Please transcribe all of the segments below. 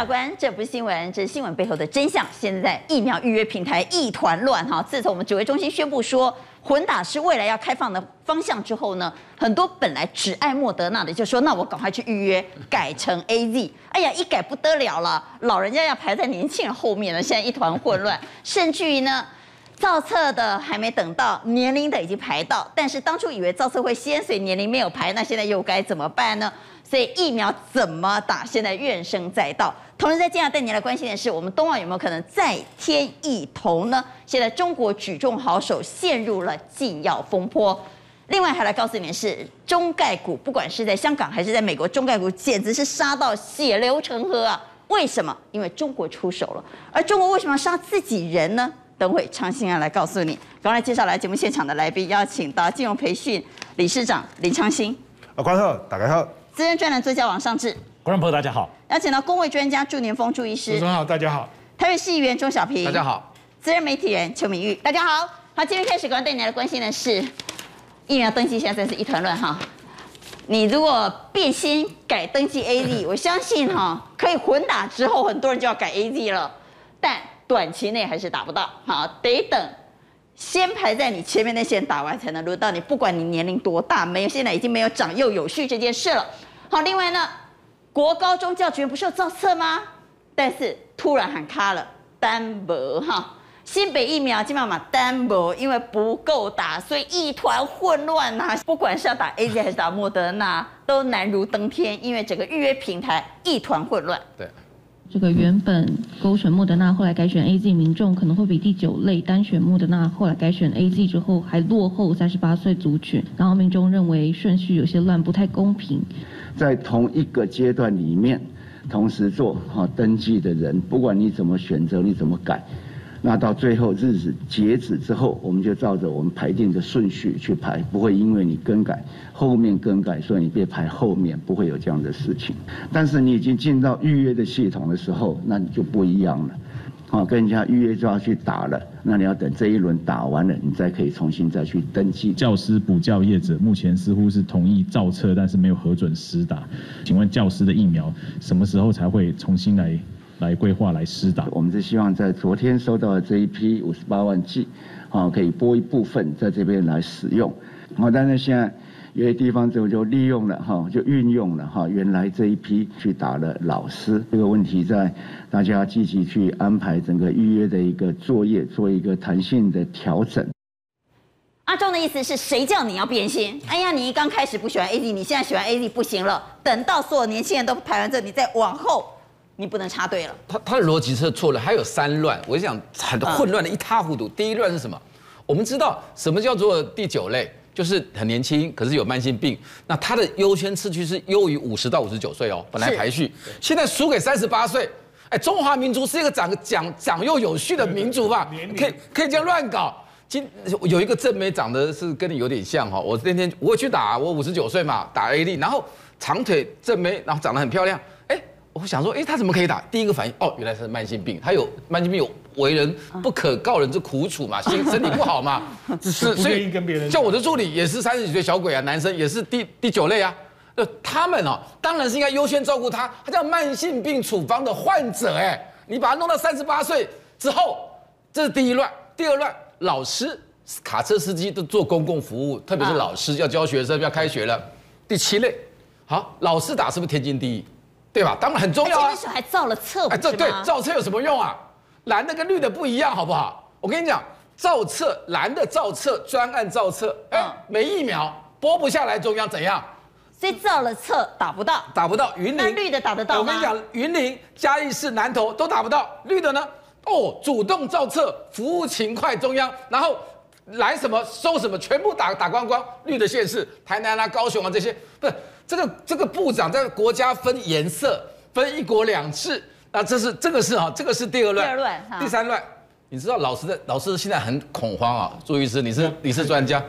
法官，这不是新闻，这是新闻背后的真相。现在疫苗预约平台一团乱哈。自从我们指挥中心宣布说混打是未来要开放的方向之后呢，很多本来只爱莫德纳的就说，那我赶快去预约，改成 AZ。哎呀，一改不得了了，老人家要排在年轻人后面了，现在一团混乱，甚至于呢。造册的还没等到，年龄的已经排到，但是当初以为造册会先，所以年龄没有排，那现在又该怎么办呢？所以疫苗怎么打，现在怨声载道。同时在接下来带你来关心的是，我们冬奥有没有可能再添一头呢？现在中国举重好手陷入了禁药风波。另外还来告诉你的是，中概股不管是在香港还是在美国，中概股简直是杀到血流成河啊！为什么？因为中国出手了，而中国为什么要杀自己人呢？等会长兴安来告诉你。刚才介绍来节目现场的来宾，邀请到金融培训理事长林昌兴。啊，观众，大家好。资深专栏作家王尚志。观众朋友大家好。邀请到公卫专家祝年峰祝医师。主持人好，大家好。台北市议员钟小平。大家好。资深媒体人邱明玉。大家好。好，今天开始，刚刚带你来关心的是疫苗登记，现在真是一团乱哈。你如果变心改登记 AZ，我相信哈可以混打之后，很多人就要改 AZ 了，但。短期内还是打不到，好，得等先排在你前面那些人打完才能轮到你，不管你年龄多大，没有现在已经没有长幼有序这件事了。好，另外呢，国高中教职员不是有造册吗？但是突然喊卡了，单薄哈，新北疫苗今晚嘛单薄，因为不够打，所以一团混乱呐。不管是要打 AZ 还是打莫德纳，都难如登天，因为整个预约平台一团混乱。对。这个原本勾选莫德纳，后来改选 AZ，民众可能会比第九类单选莫德纳，后来改选 AZ 之后还落后三十八岁族群，然后民众认为顺序有些乱，不太公平。在同一个阶段里面，同时做哈登记的人，不管你怎么选择，你怎么改。那到最后日子截止之后，我们就照着我们排定的顺序去排，不会因为你更改后面更改，所以你别排后面，不会有这样的事情。但是你已经进到预约的系统的时候，那你就不一样了，好，跟人家预约就要去打了，那你要等这一轮打完了，你再可以重新再去登记。教师补教业者目前似乎是同意造册，但是没有核准施打。请问教师的疫苗什么时候才会重新来？来规划来施打，我们是希望在昨天收到的这一批五十八万剂，啊，可以拨一部分在这边来使用，好，但是现在有些地方就就利用了哈，就运用了哈，原来这一批去打了老师，这个问题在大家积极去安排整个预约的一个作业，做一个弹性的调整。阿忠的意思是谁叫你要变心？哎呀，你一刚开始不喜欢 AD，你现在喜欢 AD 不行了，等到所有年轻人都排完这，你再往后。你不能插队了。他他的逻辑是错了，还有三乱，我想很混乱的一塌糊涂。第一乱是什么？我们知道什么叫做第九类，就是很年轻，可是有慢性病。那他的优先次序是优于五十到五十九岁哦，本来排序，现在输给三十八岁。哎，中华民族是一个长长长幼有序的民族吧？可以可以这样乱搞。今有一个正妹长得是跟你有点像哈，我那天我去打，我五十九岁嘛，打 A D，然后长腿正妹，然后长得很漂亮。我想说，哎，他怎么可以打？第一个反应，哦，原来是慢性病，他有慢性病，有为人不可告人之苦楚嘛，心 身体不好嘛，是，所以跟别人。像我的助理也是三十几岁小鬼啊，男生也是第第九类啊，那，他们哦，当然是应该优先照顾他，他叫慢性病处方的患者，哎，你把他弄到三十八岁之后，这是第一乱。第二乱，老师、卡车司机都做公共服务，特别是老师要教学生，要开学了。第七类，好，老师打是不是天经地义？对吧？当然很重要啊！那时候还造了册，哎，这对造册有什么用啊？蓝的跟绿的不一样，好不好？我跟你讲，造册蓝的造册专案造册，哎，没疫苗拨不下来，中央怎样？所以造了册打不到，打不到。云林绿的打得到吗？我跟你讲，云林、嘉义市、南投都打不到，绿的呢？哦，主动造册，服务勤快中央，然后来什么收什么，全部打打光光。绿的县市，台南啊、高雄啊这些，不是。这个这个部长在国家分颜色，分一国两制，那这是这个是啊，这个是第二乱。第二乱，第三乱，你知道老师的老师现在很恐慌啊，朱医师，你是你是专家，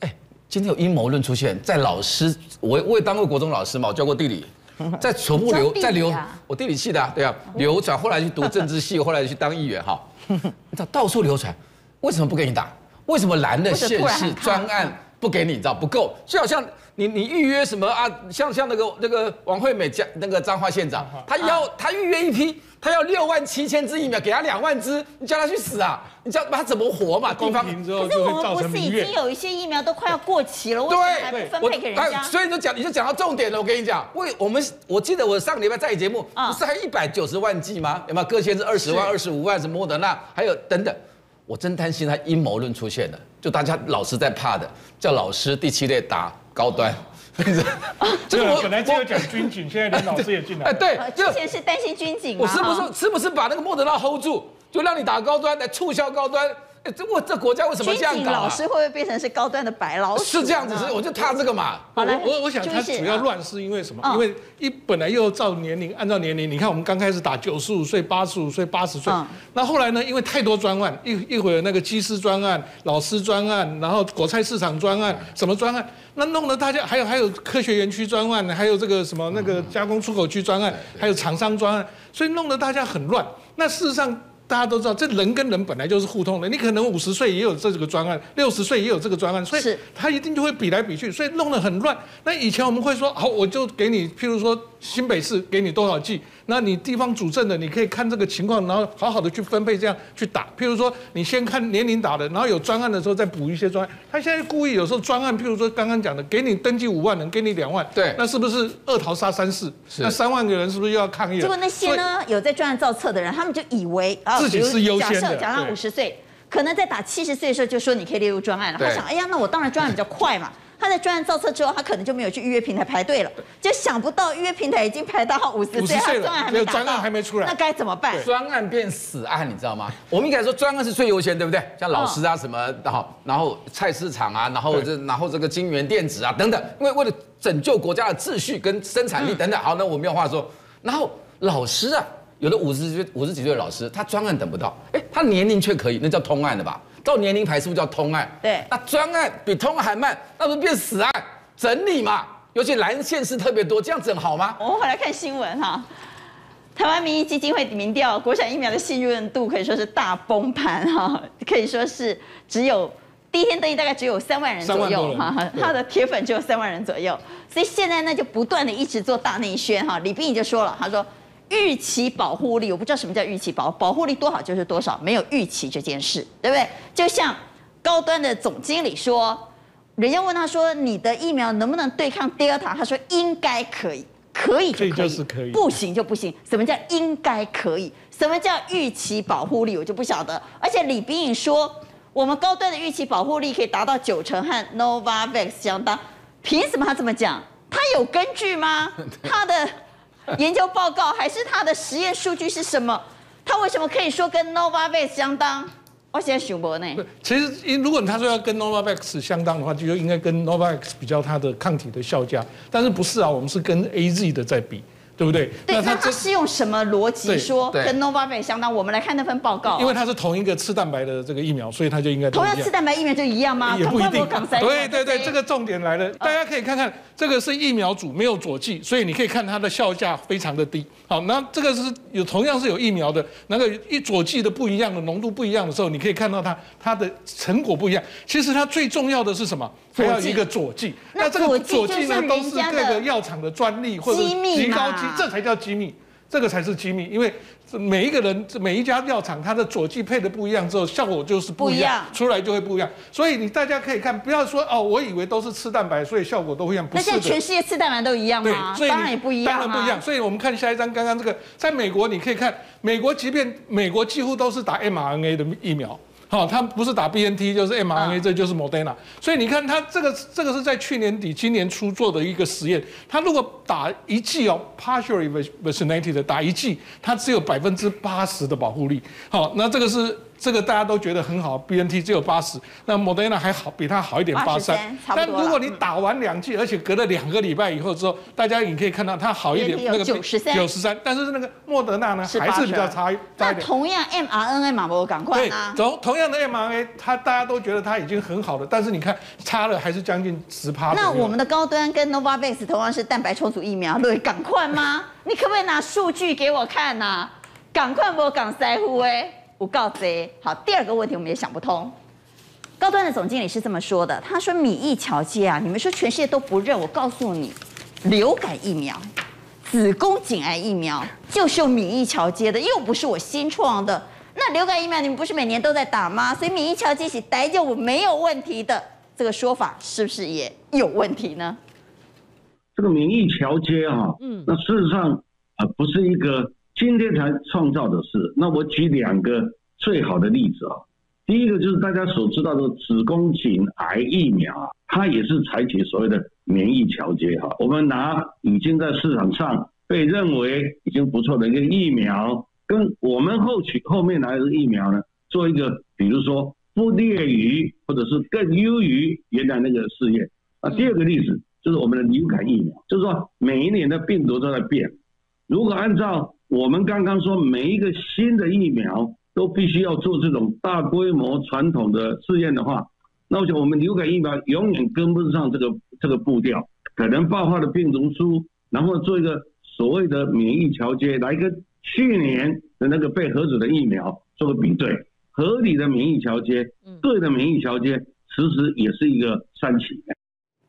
哎，今天有阴谋论出现，在老师，我我也当过国中老师嘛，我教过地理，在传播流在流，我地理系的啊，对啊，流传，后来去读政治系，后来去当议员哈，你知道到处流传，为什么不给你打？为什么蓝的县市专案不给你，你知道不够，就好像你你预约什么啊，像像那个那个王惠美那个彰化县长，他要他预约一批，他要六万七千支疫苗，给他两万支，你叫他去死啊？你叫他怎么活嘛？地方之后可是我们不是已经有一些疫苗都快要过期了，为什么还不分配给人家？所以就讲，你就讲到重点了。我跟你讲，为我们我记得我上个礼拜在节目，不是还一百九十万剂吗？有没有各县是二十万、二十五万，什么莫德纳，还有等等。我真担心他阴谋论出现了，就大家老师在怕的，叫老师第七类打高端。这个我本来就要讲军警，现在连老师也进来。哎，对，之前是担心军警。我是不是是不是把那个莫德纳 hold 住，就让你打高端来促销高端？哎，这我这国家为什么这样搞？老师会不会变成是高端的白老鼠？是这样子，是我就怕这个嘛。我我我想他主要乱是因为什么？因为一本来又照年龄，按照年龄，你看我们刚开始打九十五岁、八十五岁、八十岁，那后来呢？因为太多专案，一一会儿那个机师专案、老师专案，然后果菜市场专案，什么专案，那弄得大家还有还有科学园区专案，还有这个什么那个加工出口区专案，还有厂商专案，所以弄得大家很乱。那事实上。大家都知道，这人跟人本来就是互通的。你可能五十岁也有这个专案，六十岁也有这个专案，所以他一定就会比来比去，所以弄得很乱。那以前我们会说，好，我就给你，譬如说新北市给你多少剂。那你地方主政的，你可以看这个情况，然后好好的去分配，这样去打。譬如说，你先看年龄打的，然后有专案的时候再补一些专案。他现在故意有时候专案，譬如说刚刚讲的，给你登记五万人，给你两万，对，那是不是二桃杀三士？是。那三万个人是不是又要抗议？结果那些呢，有在专案造册的人，他们就以为啊，自己是优先的。假设他五十岁，可能在打七十岁的时候就说你可以列入专案了。他想，哎呀，那我当然专案比较快嘛。他在专案造册之后，他可能就没有去预约平台排队了，就想不到预约平台已经排到五十岁，他专案还没打到，专案还没出来，那该怎么办？专案变死案，你知道吗？我们应该说专案是最优先，对不对？像老师啊什么，然后然后菜市场啊，然后这然后这个晶圆电子啊等等，因为为了拯救国家的秩序跟生产力等等，好，那我没有话说。然后老师啊，有的五十岁五十几岁的老师，他专案等不到，哎，他年龄却可以，那叫通案的吧？照年龄排是不是叫通案？对，那专案比通案还慢，那不是变死案？整理嘛，尤其蓝县市特别多，这样整好吗？我们回来看新闻哈，台湾民意基金会民调，国产疫苗的信任度可以说是大崩盘哈，可以说是只有第一天登记大概只有三万人左右哈，他的铁粉只有三万人左右，所以现在呢就不断的一直做大内宣哈。李秉颖就说了，他说预期保护力，我不知道什么叫预期保保护力多少就是多少，没有预期这件事，对不对？就像高端的总经理说。人家问他说：“你的疫苗能不能对抗 Delta？” 他说：“应该可以，可以就可以，不行就不行。什么叫应该可以？什么叫预期保护力？我就不晓得。而且李秉颖说，我们高端的预期保护力可以达到九成，和 Novavax 相当。凭什么他这么讲？他有根据吗？他的 研究报告还是他的实验数据是什么？他为什么可以说跟 Novavax 相当？”我现在想不呢。其实，如果他说要跟 Novavax 相当的话，就应该跟 Novavax 比较它的抗体的效价。但是不是啊？我们是跟 AZ 的在比。对不对？对，那他是用什么逻辑说跟 Novavax 相当？我们来看那份报告。因为它是同一个次蛋白的这个疫苗，所以它就应该同样次蛋白疫苗就一样吗？也不一定。对对对，这个重点来了，大家可以看看，这个是疫苗组没有佐剂，所以你可以看它的效价非常的低。好，那这个是有同样是有疫苗的，那个一佐剂的不一样的浓度不一样的时候，你可以看到它它的成果不一样。其实它最重要的是什么？它要一个佐剂。那这个佐剂呢，都是各个药厂的专利或者极高级，这才叫机密。这个才是机密，因为每一个人、每一家药厂，它的佐剂配的不一样之后，效果就是不一样，出来就会不一样。所以你大家可以看，不要说哦，我以为都是吃蛋白，所以效果都不一样。不是的。那现在全世界吃蛋白都一样吗？对，当然也不一样。当然不一样。所以我们看下一张，刚刚这个，在美国你可以看，美国即便美国几乎都是打 mRNA 的疫苗。好，它不是打 BNT 就是 mRNA，这就是 Moderna。所以你看，它这个这个是在去年底、今年初做的一个实验。它如果打一剂哦，partially vaccinated 的打一剂，它只有百分之八十的保护力。好，那这个是。这个大家都觉得很好，BNT 只有八十，那莫德纳还好，比它好一点，八三。但如果你打完两剂，而且隔了两个礼拜以后之后，大家你可以看到它好一点，那个九十三，九十三。但是那个莫德纳呢，还是比较差，差一点。那同样 mRNA 嘛，我赶快啊。对，同同样的 mRNA，它大家都觉得它已经很好了，但是你看差了还是将近十趴。那我们的高端跟 Novavax 同样是蛋白重组疫苗，对，赶快吗？你可不可以拿数据给我看呐、啊？赶快不赶腮乎哎。不告贼。好，第二个问题我们也想不通。高端的总经理是这么说的，他说免疫桥接啊，你们说全世界都不认，我告诉你，流感疫苗、子宫颈癌疫苗就是用免疫桥接的，又不是我新创的。那流感疫苗你们不是每年都在打吗？所以免疫桥接起来就没有问题的，这个说法是不是也有问题呢？这个免疫桥接哈，嗯，那事实上啊，不是一个今天才创造的事。那我举两个最好的例子啊，第一个就是大家所知道的子宫颈癌疫苗啊，它也是采取所谓的免疫调节哈。我们拿已经在市场上被认为已经不错的一个疫苗，跟我们后取后面来的疫苗呢，做一个比如说不劣于或者是更优于原来那个试验。啊，第二个例子。就是我们的流感疫苗，就是说每一年的病毒都在变。如果按照我们刚刚说，每一个新的疫苗都必须要做这种大规模传统的试验的话，那我想我们流感疫苗永远跟不上这个这个步调，可能爆发的病毒株，然后做一个所谓的免疫桥接，来跟去年的那个被核准的疫苗做个比对，合理的免疫桥接，对的免疫桥接，其实也是一个三期。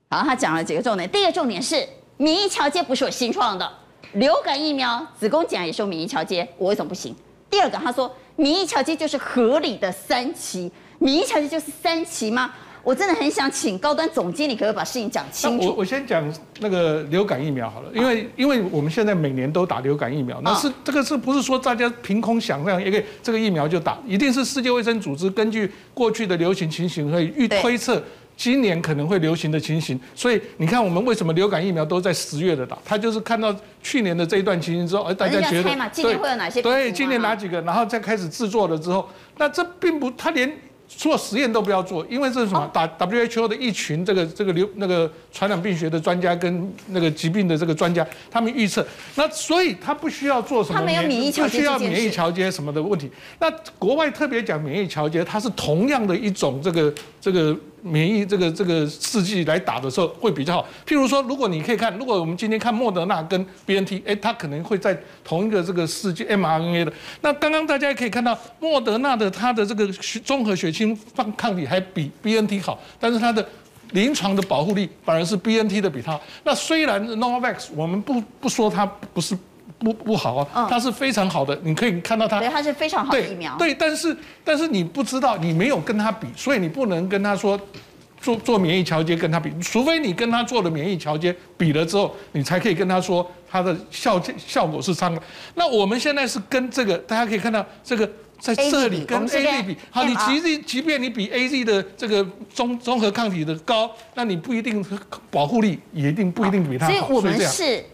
好，他讲了几个重点。第一个重点是免疫桥接不是我新创的，流感疫苗、子宫颈癌也是免疫桥接，我为什么不行？第二个，他说免疫桥接就是合理的三期，免疫桥接就是三期吗？我真的很想请高端总经理可不可以把事情讲清楚？我我先讲那个流感疫苗好了，因为因为我们现在每年都打流感疫苗，那是这个是不是说大家凭空想象一个这个疫苗就打？一定是世界卫生组织根据过去的流行情形可以预推测。今年可能会流行的情形，所以你看我们为什么流感疫苗都在十月的打？他就是看到去年的这一段情形之后，而大家觉得今年会有哪些？对，今年哪几个，然后再开始制作了之后，那这并不，他连。做实验都不要做，因为这是什么？打 WHO 的一群这个这个流那个传染病学的专家跟那个疾病的这个专家，他们预测，那所以他不需要做什么，他没有免疫桥接，不需要免疫桥接什么的问题。那国外特别讲免疫桥接，它是同样的一种这个这个。免疫这个这个试剂来打的时候会比较好。譬如说，如果你可以看，如果我们今天看莫德纳跟 BNT，哎，它可能会在同一个这个试剂 mRNA 的。那刚刚大家也可以看到，莫德纳的它的这个综合血清抗抗体还比 BNT 好，但是它的临床的保护力反而是 BNT 的比它。那虽然 Novavax 我们不不说它不是。不不好啊，它是非常好的，你可以看到它，对，它是非常好的疫苗。对，但是但是你不知道，你没有跟它比，所以你不能跟他说做做免疫调节跟他比，除非你跟他做了免疫调节比了之后，你才可以跟他说它的效效果是差的。那我们现在是跟这个，大家可以看到这个在这里跟 AZ 比，好，你其实即便你比 AZ 的这个综综合抗体的高，那你不一定保护力也一定不一定比它好。所以我们是。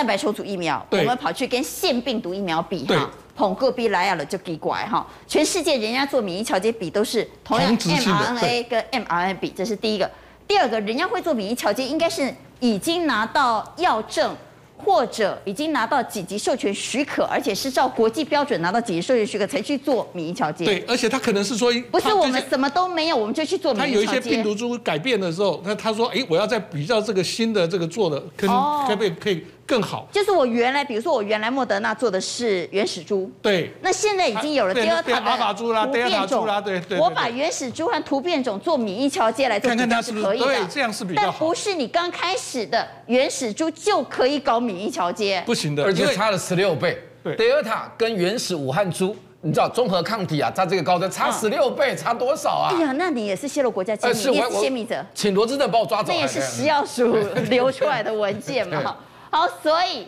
蛋白重组疫苗，我们跑去跟腺病毒疫苗比哈，捧个鼻来了就给拐哈。全世界人家做免疫调节比都是同样 mRNA 跟 mRNA 比，这是第一个。第二个，人家会做免疫调节，应该是已经拿到药证。或者已经拿到几级授权许可，而且是照国际标准拿到几级授权许可才去做免疫调节。对，而且他可能是说，不是我们什么都没有，我们就去做免疫调节。他有一些病毒株改变的时候，那他说，哎，我要再比较这个新的这个做的，可能可不可以可以更好？就是我原来，比如说我原来莫德纳做的是原始猪，对，那现在已经有了第二塔的阿法株啦，第二塔株啦，对对。我把原始猪和突变种做免疫桥接来做，看看它是可以的，对，这样是比较好。但不是你刚开始的原始猪就可以搞免疫桥接。不行的，而且差了十六倍。对，德尔塔跟原始武汉猪，你知道综合抗体啊，它这个高端差十六倍，差多少啊？哎呀，那你也是泄露国家机密，你也是泄密者，请罗志正把我抓走。那也是食药署 流出来的文件嘛。好，所以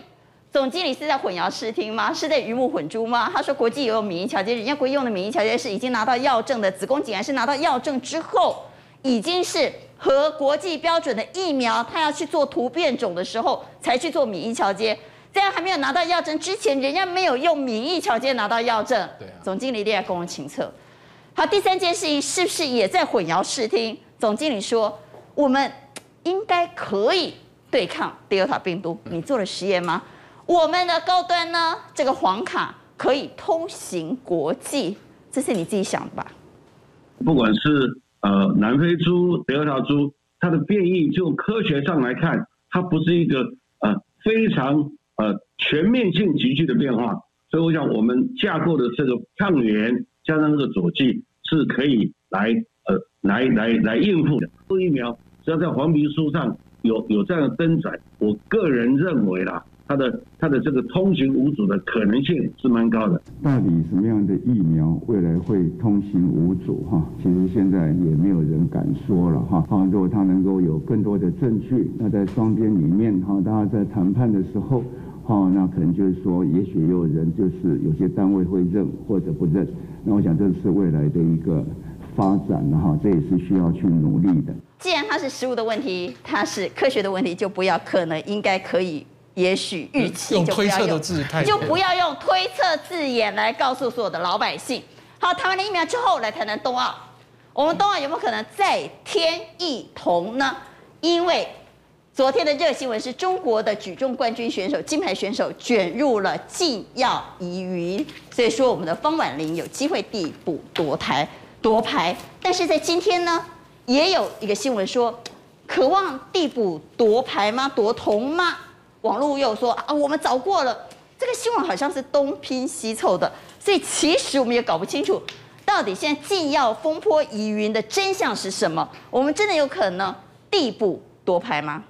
总经理是在混淆视听吗？是在鱼目混珠吗？他说国际也有免疫桥接，人家国用的免疫桥接是已经拿到药证的，子宫颈癌是拿到药证之后，已经是和国际标准的疫苗，他要去做突变种的时候才去做免疫桥接。这样还没有拿到药证之前，人家没有用免疫桥接拿到药证。对啊。总经理列在公共情册。好，第三件事情是不是也在混淆视听？总经理说，我们应该可以对抗德尔塔病毒。你做了实验吗？我们的高端呢？这个黄卡可以通行国际，这是你自己想的吧？不管是呃南非猪、德尔塔猪，它的变异就科学上来看，它不是一个呃非常。呃，全面性急剧的变化，所以我想我们架构的这个抗原加上这个佐剂是可以来呃来来来应付的。做疫苗只要在黄皮书上有有这样的登载，我个人认为啦。它的它的这个通行无阻的可能性是蛮高的。到底什么样的疫苗未来会通行无阻？哈，其实现在也没有人敢说了哈。哈，如果它能够有更多的证据，那在双边里面哈，大家在谈判的时候，哈，那可能就是说，也许也有人就是有些单位会认或者不认。那我想这是未来的一个发展哈，这也是需要去努力的。既然它是食物的问题，它是科学的问题，就不要可能应该可以。也许预期就不要用，就不要用推测字眼来告诉所有的老百姓。好，谈完了疫苗之后，来谈谈冬奥。我们冬奥有没有可能再添一铜呢？因为昨天的热新闻是中国的举重冠军选手、金牌选手卷入了禁药疑云，所以说我们的方婉玲有机会递补夺台夺牌。但是在今天呢，也有一个新闻说，渴望递补夺牌吗？夺铜吗？网络又说啊，我们找过了，这个新闻好像是东拼西凑的，所以其实我们也搞不清楚，到底现在禁药风波疑云的真相是什么？我们真的有可能递补夺牌吗？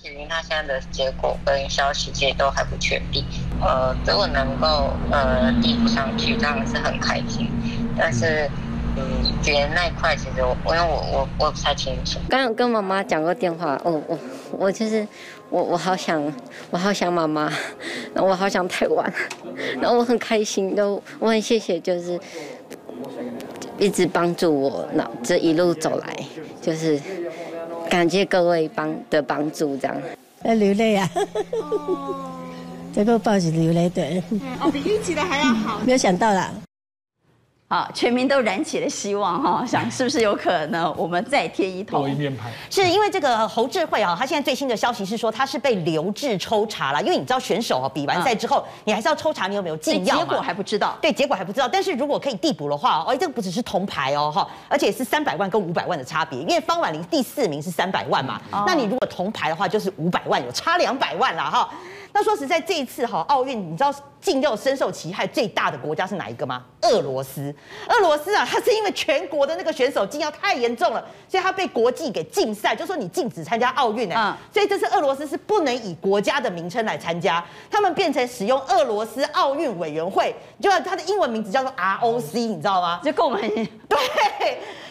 其实他现在的结果跟消息其实都还不确定，呃，如果能够呃递补上去，当然是很开心，但是嗯，觉得那一块其实我因为我我我不太清楚。刚刚跟妈妈讲过电话，我，我我就是。我我好想，我好想妈妈，然后我好想台湾，然后我很开心，都我很谢谢，就是一直帮助我，那这一路走来，就是感谢各位帮的帮助，这样。要流泪啊！这个报纸流泪对。哦，比预期的还要好。没有想到啦。好，全民都燃起了希望哈，想是不是有可能我们再贴一铜？多一面牌。是因为这个侯智慧啊，他现在最新的消息是说他是被留置抽查了，因为你知道选手啊比完赛之后，嗯、你还是要抽查你有没有禁药，结果还不知道。对，结果还不知道。但是如果可以递补的话，哦，这个不只是铜牌哦哈，而且是三百万跟五百万的差别，因为方婉玲第四名是三百万嘛，嗯、那你如果铜牌的话就是五百万，有差两百万了哈。那说实在，这一次哈奥运，你知道禁药深受其害最大的国家是哪一个吗？俄罗斯。俄罗斯啊，它是因为全国的那个选手禁药太严重了，所以他被国际给禁赛，就说你禁止参加奥运哎。嗯。所以这次俄罗斯是不能以国家的名称来参加，他们变成使用俄罗斯奥运委员会，就它的英文名字叫做 ROC，你知道吗？就跟我们对。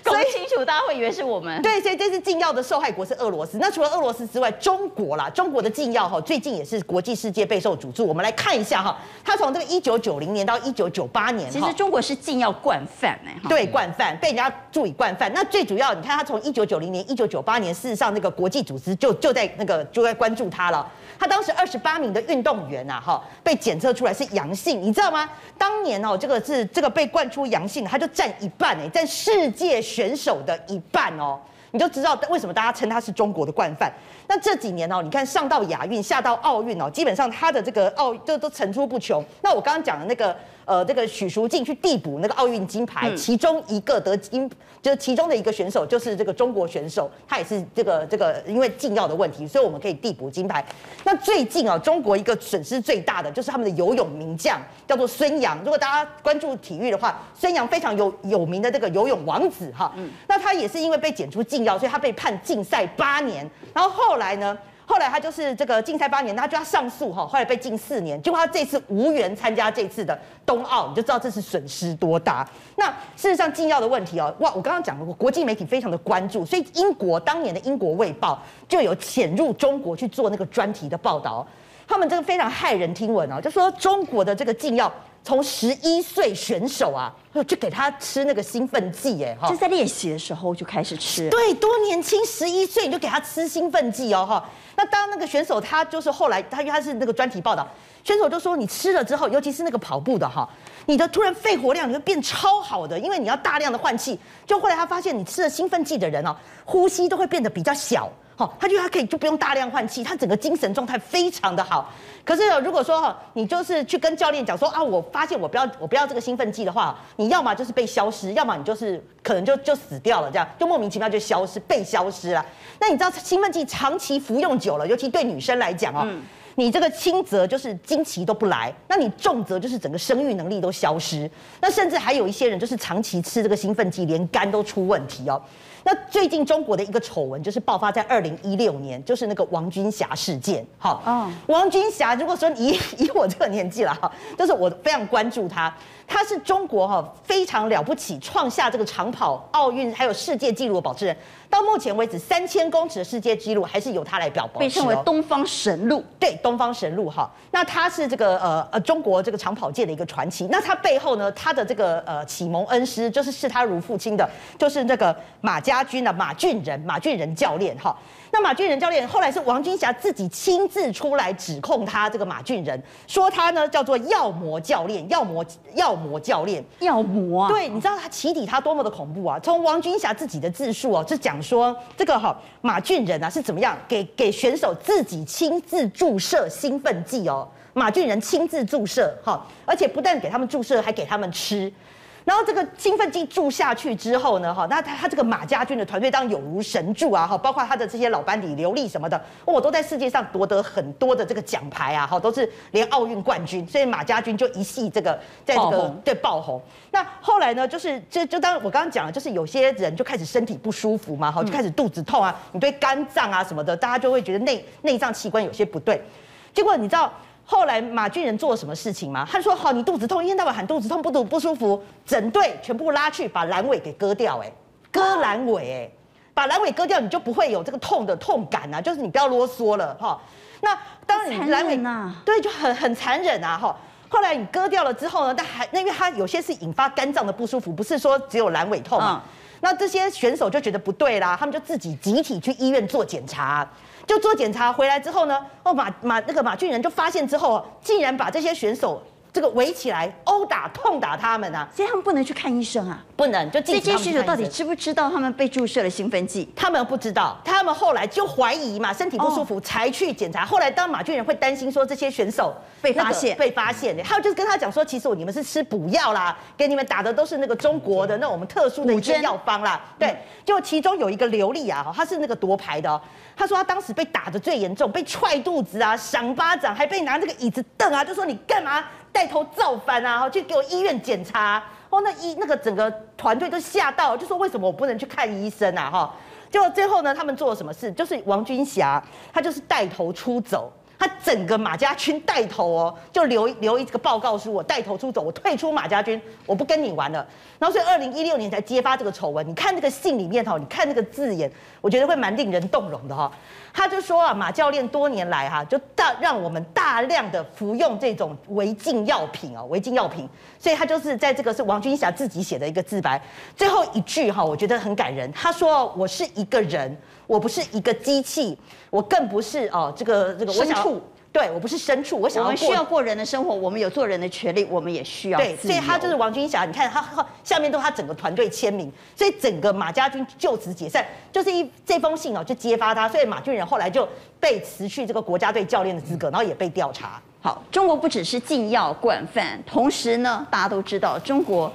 搞不清楚，大家会以为是我们。对，所以这次禁药的受害国是俄罗斯。那除了俄罗斯之外，中国啦，中国的禁药哈，最近也是国际世界备受瞩目。我们来看一下哈，它从这个一九九零年到一九九八年，其实中国是禁药惯犯哎。对，惯犯被人家注意惯犯。那最主要，你看他从一九九零年、一九九八年，事实上那个国际组织就就在那个就在关注他了。他当时二十八名的运动员呐，哈，被检测出来是阳性，你知道吗？当年哦，这个是这个被灌出阳性，他就占一半哎，占世界选手的一半哦，你就知道为什么大家称他是中国的惯犯。那这几年哦，你看上到亚运，下到奥运哦，基本上他的这个奥就都层出不穷。那我刚刚讲的那个。呃，这个许淑净去递补那个奥运金牌，嗯、其中一个得金，就是其中的一个选手，就是这个中国选手，他也是这个这个因为禁药的问题，所以我们可以递补金牌。那最近啊，中国一个损失最大的就是他们的游泳名将叫做孙杨。如果大家关注体育的话，孙杨非常有有名的这个游泳王子哈，嗯、那他也是因为被检出禁药，所以他被判禁赛八年。然后后来呢？后来他就是这个禁赛八年，他就要上诉哈，后来被禁四年，结果他这次无缘参加这次的冬奥，你就知道这是损失多大。那事实上禁药的问题哦，哇，我刚刚讲过，国际媒体非常的关注，所以英国当年的英国卫报就有潜入中国去做那个专题的报道，他们这个非常骇人听闻哦，就说中国的这个禁药。从十一岁选手啊，就给他吃那个兴奋剂，哎，就在练习的时候就开始吃。对，多年轻，十一岁你就给他吃兴奋剂哦，哈。那当那个选手他就是后来他因为他是那个专题报道，选手就说你吃了之后，尤其是那个跑步的哈，你的突然肺活量你会变超好的，因为你要大量的换气。就后来他发现你吃了兴奋剂的人哦，呼吸都会变得比较小。他就他可以就不用大量换气，他整个精神状态非常的好。可是如果说哈，你就是去跟教练讲说啊，我发现我不要我不要这个兴奋剂的话，你要么就是被消失，要么你就是可能就就死掉了，这样就莫名其妙就消失被消失了。那你知道兴奋剂长期服用久了，尤其对女生来讲哦，你这个轻则就是经期都不来，那你重则就是整个生育能力都消失，那甚至还有一些人就是长期吃这个兴奋剂，连肝都出问题哦。那最近中国的一个丑闻就是爆发在二零一六年，就是那个王军霞事件。好，嗯，王军霞，如果说以 以我这个年纪了哈，就是我非常关注他，他是中国哈非常了不起，创下这个长跑奥运还有世界纪录的保持人。到目前为止，三千公尺的世界纪录还是由他来表保，被称为东方神鹿。对，东方神鹿哈。那他是这个呃呃中国这个长跑界的一个传奇。那他背后呢，他的这个呃启蒙恩师就是视他如父亲的，就是那个马家军的马俊仁，马俊仁教练哈。那马俊仁教练后来是王军霞自己亲自出来指控他这个马俊仁，说他呢叫做药魔教练，药魔药魔教练，药魔啊。对，你知道他起底他多么的恐怖啊？从王军霞自己的自述哦，就讲说这个哈马俊仁啊是怎么样给给选手自己亲自注射兴奋剂哦，马俊仁亲自注射哈，而且不但给他们注射，还给他们吃。然后这个兴奋剂注下去之后呢，哈，那他他这个马家军的团队当然有如神助啊，哈，包括他的这些老班底刘丽什么的，哦，都在世界上夺得很多的这个奖牌啊，哈，都是连奥运冠军，所以马家军就一系这个在这个对爆红。那后来呢，就是就就当我刚刚讲了，就是有些人就开始身体不舒服嘛，哈，就开始肚子痛啊，你对肝脏啊什么的，大家就会觉得内内脏器官有些不对，结果你知道。后来马俊仁做了什么事情吗？他说：“好，你肚子痛，一天到晚喊肚子痛，不肚不舒服，整队全部拉去把阑尾给割掉，哎，割阑尾，哎，把阑尾割掉，你就不会有这个痛的痛感啊，就是你不要啰嗦了，哈。那当然你阑尾啊，对，就很很残忍啊，哈。后来你割掉了之后呢，但还那因为它有些是引发肝脏的不舒服，不是说只有阑尾痛啊。那这些选手就觉得不对啦，他们就自己集体去医院做检查。”就做检查回来之后呢，哦马马那个马俊仁就发现之后，竟然把这些选手这个围起来殴打痛打他们啊，所以他们不能去看医生啊，不能。就这些选手到底知不知道他们被注射了兴奋剂？他们不知道，他们后来就怀疑嘛，身体不舒服才去检查。后来当马俊仁会担心说这些选手被发现被发现，他就是跟他讲说，其实你们是吃补药啦，给你们打的都是那个中国的那我们特殊的一些药方啦。对，就其中有一个刘丽啊，她是那个夺牌的。他说他当时被打的最严重，被踹肚子啊，赏巴掌，还被拿这个椅子瞪啊，就说你干嘛带头造反啊？去给我医院检查。哦，那医那个整个团队都吓到，就说为什么我不能去看医生啊？哈，结果最后呢，他们做了什么事？就是王军霞，她就是带头出走。他整个马家军带头哦，就留留一个报告书，我带头出走，我退出马家军，我不跟你玩了。然后所以二零一六年才揭发这个丑闻。你看那个信里面哈，你看那个字眼，我觉得会蛮令人动容的哈。他就说啊，马教练多年来哈，就大让我们大量的服用这种违禁药品哦，违禁药品。所以他就是在这个是王军霞自己写的一个自白，最后一句哈，我觉得很感人。他说我是一个人。我不是一个机器，我更不是哦，这个这个牲畜，对我不是牲畜，我想要过，我们需要过人的生活，我们有做人的权利，我们也需要。对，所以他就是王军霞，你看他下面都是他整个团队签名，所以整个马家军就此解散，就是一这封信哦，就揭发他，所以马俊仁后来就被辞去这个国家队教练的资格，然后也被调查。好，中国不只是禁药惯犯，同时呢，大家都知道中国，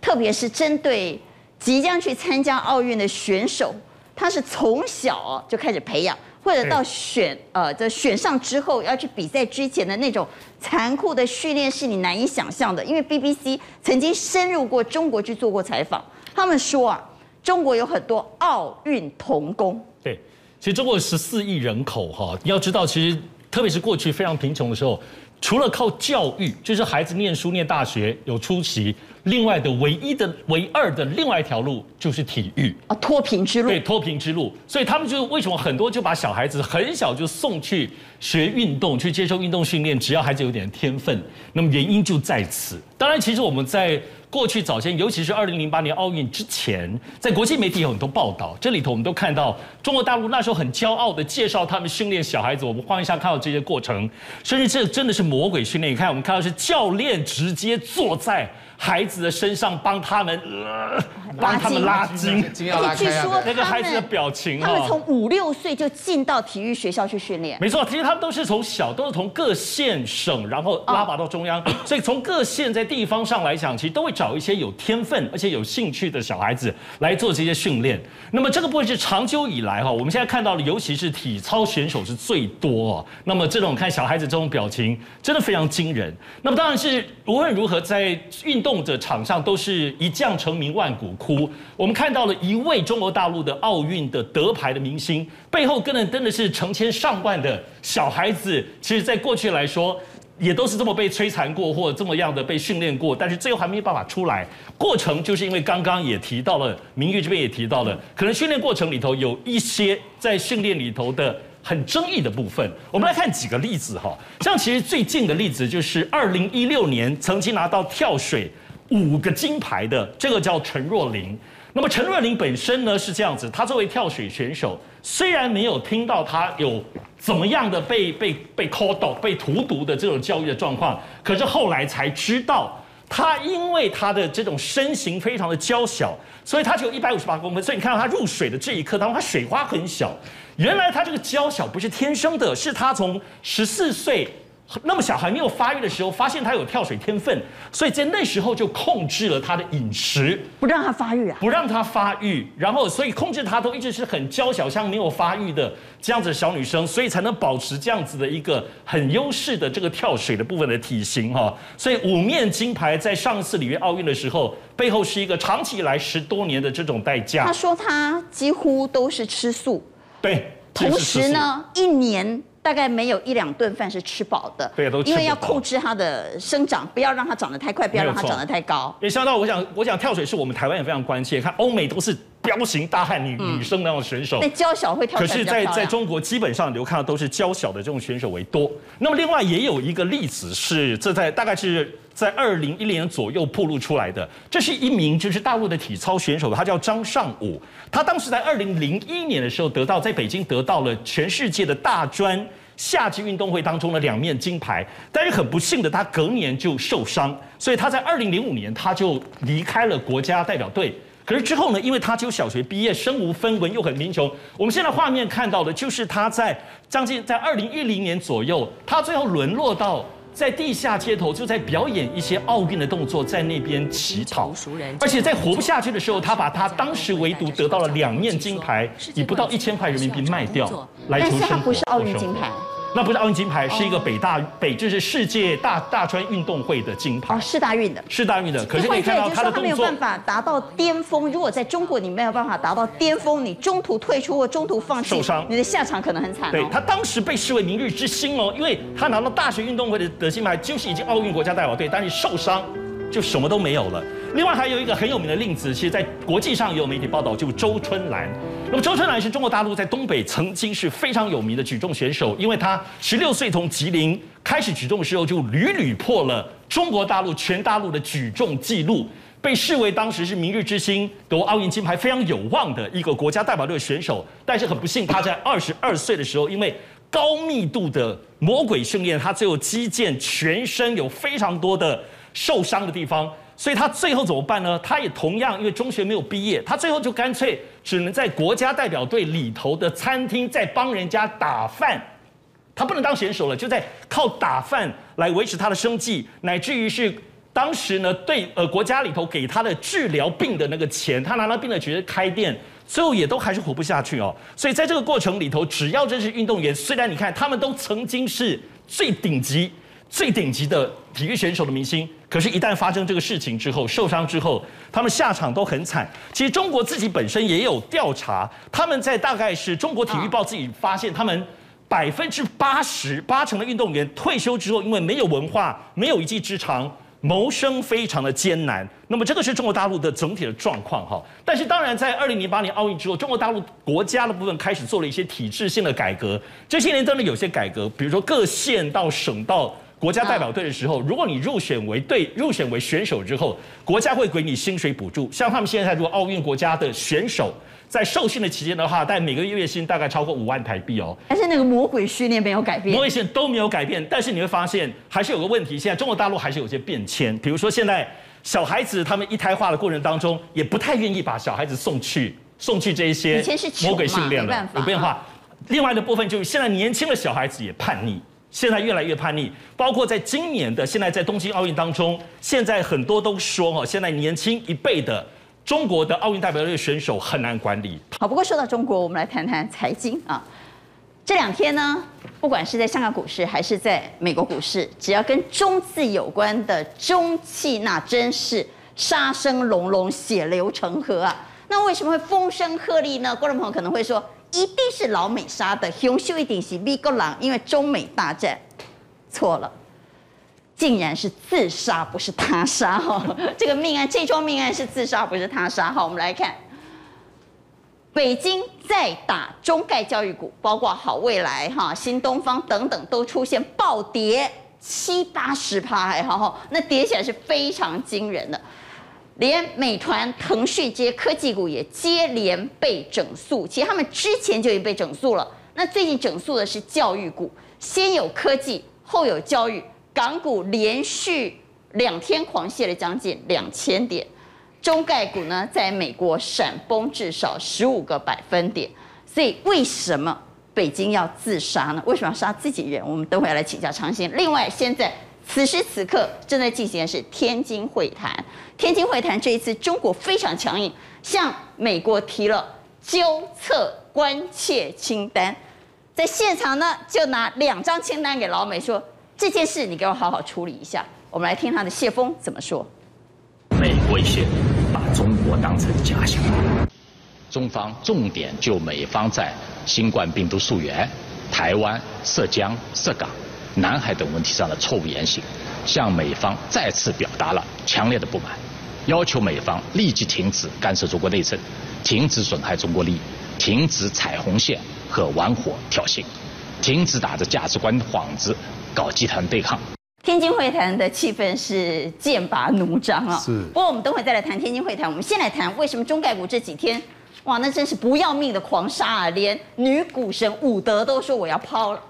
特别是针对即将去参加奥运的选手。他是从小就开始培养，或者到选呃在选上之后要去比赛之前的那种残酷的训练是你难以想象的。因为 BBC 曾经深入过中国去做过采访，他们说啊，中国有很多奥运童工。对，其实中国有十四亿人口哈，你要知道，其实特别是过去非常贫穷的时候，除了靠教育，就是孩子念书念大学有出息。另外的唯一的唯二的另外一条路就是体育啊，脱贫之路。对，脱贫之路。所以他们就为什么很多就把小孩子很小就送去学运动，去接受运动训练，只要孩子有点天分，那么原因就在此。当然，其实我们在过去早先，尤其是二零零八年奥运之前，在国际媒体有很多报道，这里头我们都看到中国大陆那时候很骄傲的介绍他们训练小孩子。我们换一下看到这些过程，甚至这真的是魔鬼训练。你看，我们看到是教练直接坐在。孩子的身上帮他们，呃、帮他们拉筋。据说那个孩子的表情，他们从五六岁就进到体育学校去训练。没错，其实他们都是从小都是从各县省，然后拉拔到中央，所以从各县在地方上来讲，其实都会找一些有天分而且有兴趣的小孩子来做这些训练。那么这个部分是长久以来哈，我们现在看到的，尤其是体操选手是最多。那么这种看小孩子这种表情，真的非常惊人。那么当然是无论如何，在运动的场上都是一将成名万骨枯。我们看到了一位中国大陆的奥运的得牌的明星，背后跟的真的是成千上万的小孩子。其实，在过去来说，也都是这么被摧残过，或者这么样的被训练过，但是最后还没有办法出来。过程就是因为刚刚也提到了，明玉这边也提到了，可能训练过程里头有一些在训练里头的。很争议的部分，我们来看几个例子哈。像其实最近的例子就是二零一六年曾经拿到跳水五个金牌的这个叫陈若琳。那么陈若琳本身呢是这样子，她作为跳水选手，虽然没有听到她有怎么样的被被被 call 被荼毒的这种教育的状况，可是后来才知道，她因为她的这种身形非常的娇小，所以她只有一百五十八公分，所以你看到她入水的这一刻，当她水花很小。原来他这个娇小不是天生的，是他从十四岁那么小还没有发育的时候，发现他有跳水天分，所以在那时候就控制了他的饮食，不让他发育啊，不让他发育，然后所以控制他都一直是很娇小，像没有发育的这样子的小女生，所以才能保持这样子的一个很优势的这个跳水的部分的体型哈。所以五面金牌在上次里约奥运的时候，背后是一个长期以来十多年的这种代价。他说他几乎都是吃素。对，同时呢，一年大概没有一两顿饭是吃饱的，对，都因为要控制它的生长，不要让它长得太快，不要让它长得太高。也想到，我想，我想跳水是我们台湾也非常关切，看欧美都是彪形大汉女、嗯、女生那种选手，那娇小会跳水。可是在，在在中国，基本上你就看到都是娇小的这种选手为多。那么另外也有一个例子是，这在大概是。在二零一零年左右暴露出来的，这是一名就是大陆的体操选手，他叫张尚武。他当时在二零零一年的时候得到在北京得到了全世界的大专夏季运动会当中的两面金牌，但是很不幸的他隔年就受伤，所以他在二零零五年他就离开了国家代表队。可是之后呢，因为他只有小学毕业，身无分文又很贫穷，我们现在画面看到的就是他在将近在二零一零年左右，他最后沦落到。在地下街头就在表演一些奥运的动作，在那边乞讨，而且在活不下去的时候，他把他当时唯独得到了两面金牌，以不到一千块人民币卖掉来求生活。但是他不是奥运金牌。那不是奥运金牌，是一个北大北，就是世界大大专运动会的金牌。哦，世大运的。是大运的，可是可以看到他的动作。他没有办法达到巅峰。如果在中国你没有办法达到巅峰，你中途退出或中途放弃，受伤，你的下场可能很惨哦。对，他当时被视为明日之星哦，因为他拿到大学运动会的的金牌，就是已经奥运国家代表队，但是受伤。就什么都没有了。另外还有一个很有名的例子，其实，在国际上也有媒体报道，就周春兰。那么周春兰是中国大陆在东北曾经是非常有名的举重选手，因为他十六岁从吉林开始举重的时候，就屡屡破了中国大陆全大陆的举重纪录，被视为当时是明日之星，夺奥运金牌非常有望的一个国家代表队选手。但是很不幸，他在二十二岁的时候，因为高密度的魔鬼训练，他最后肌腱全身有非常多的。受伤的地方，所以他最后怎么办呢？他也同样因为中学没有毕业，他最后就干脆只能在国家代表队里头的餐厅在帮人家打饭，他不能当选手了，就在靠打饭来维持他的生计，乃至于是当时呢，对呃国家里头给他的治疗病的那个钱，他拿了病的钱开店，最后也都还是活不下去哦。所以在这个过程里头，只要这是运动员，虽然你看他们都曾经是最顶级。最顶级的体育选手的明星，可是，一旦发生这个事情之后，受伤之后，他们下场都很惨。其实，中国自己本身也有调查，他们在大概是中国体育报自己发现，他们百分之八十八成的运动员退休之后，因为没有文化，没有一技之长，谋生非常的艰难。那么，这个是中国大陆的整体的状况哈。但是，当然，在二零零八年奥运之后，中国大陆国家的部分开始做了一些体制性的改革。这些年真的有些改革，比如说各县到省到。国家代表队的时候，如果你入选为队入选为选手之后，国家会给你薪水补助。像他们现在如果奥运国家的选手在受训的期间的话，但每个月月薪大概超过五万台币哦。但是那个魔鬼训练没有改变，魔鬼训练都没有改变。但是你会发现还是有个问题，现在中国大陆还是有些变迁。比如说现在小孩子他们一胎化的过程当中，也不太愿意把小孩子送去送去这一些魔鬼训练了，有变化。另外的部分就是现在年轻的小孩子也叛逆，现在越来越叛逆，包括在今年的现在在东京奥运当中，现在很多都说哈，现在年轻一辈的中国的奥运代表队选手很难管理。好，不过说到中国，我们来谈谈财经啊。这两天呢，不管是在香港股市还是在美国股市，只要跟中字有关的中企，那真是杀声隆隆，血流成河啊！那为什么会风声鹤唳呢？观众朋友可能会说，一定是老美杀的，凶手一定是美国人，因为中美大战，错了，竟然是自杀，不是他杀哈！这个命案，这桩命案是自杀，不是他杀。好，我们来看。北京在打中概教育股，包括好未来、哈新东方等等，都出现暴跌七八十趴，还好，那跌起来是非常惊人的。连美团、腾讯这些科技股也接连被整肃，其实他们之前就已经被整肃了。那最近整肃的是教育股，先有科技，后有教育，港股连续两天狂泻了将近两千点。中概股呢，在美国闪崩至少十五个百分点，所以为什么北京要自杀呢？为什么要杀自己人？我们等会要来请教长兴。另外，现在此时此刻正在进行的是天津会谈。天津会谈这一次中国非常强硬，向美国提了纠策关切清单，在现场呢就拿两张清单给老美说，这件事你给我好好处理一下。我们来听他的谢峰怎么说。美威胁。中国当成假想，中方重点就美方在新冠病毒溯源、台湾、涉疆、涉港、南海等问题上的错误言行，向美方再次表达了强烈的不满，要求美方立即停止干涉中国内政，停止损害中国利益，停止踩红线和玩火挑衅，停止打着价值观的幌子搞集团对抗。天津会谈的气氛是剑拔弩张啊！是。不过我们等会再来谈天津会谈。我们先来谈为什么中概股这几天，哇，那真是不要命的狂杀啊！连女股神伍德都说我要抛了。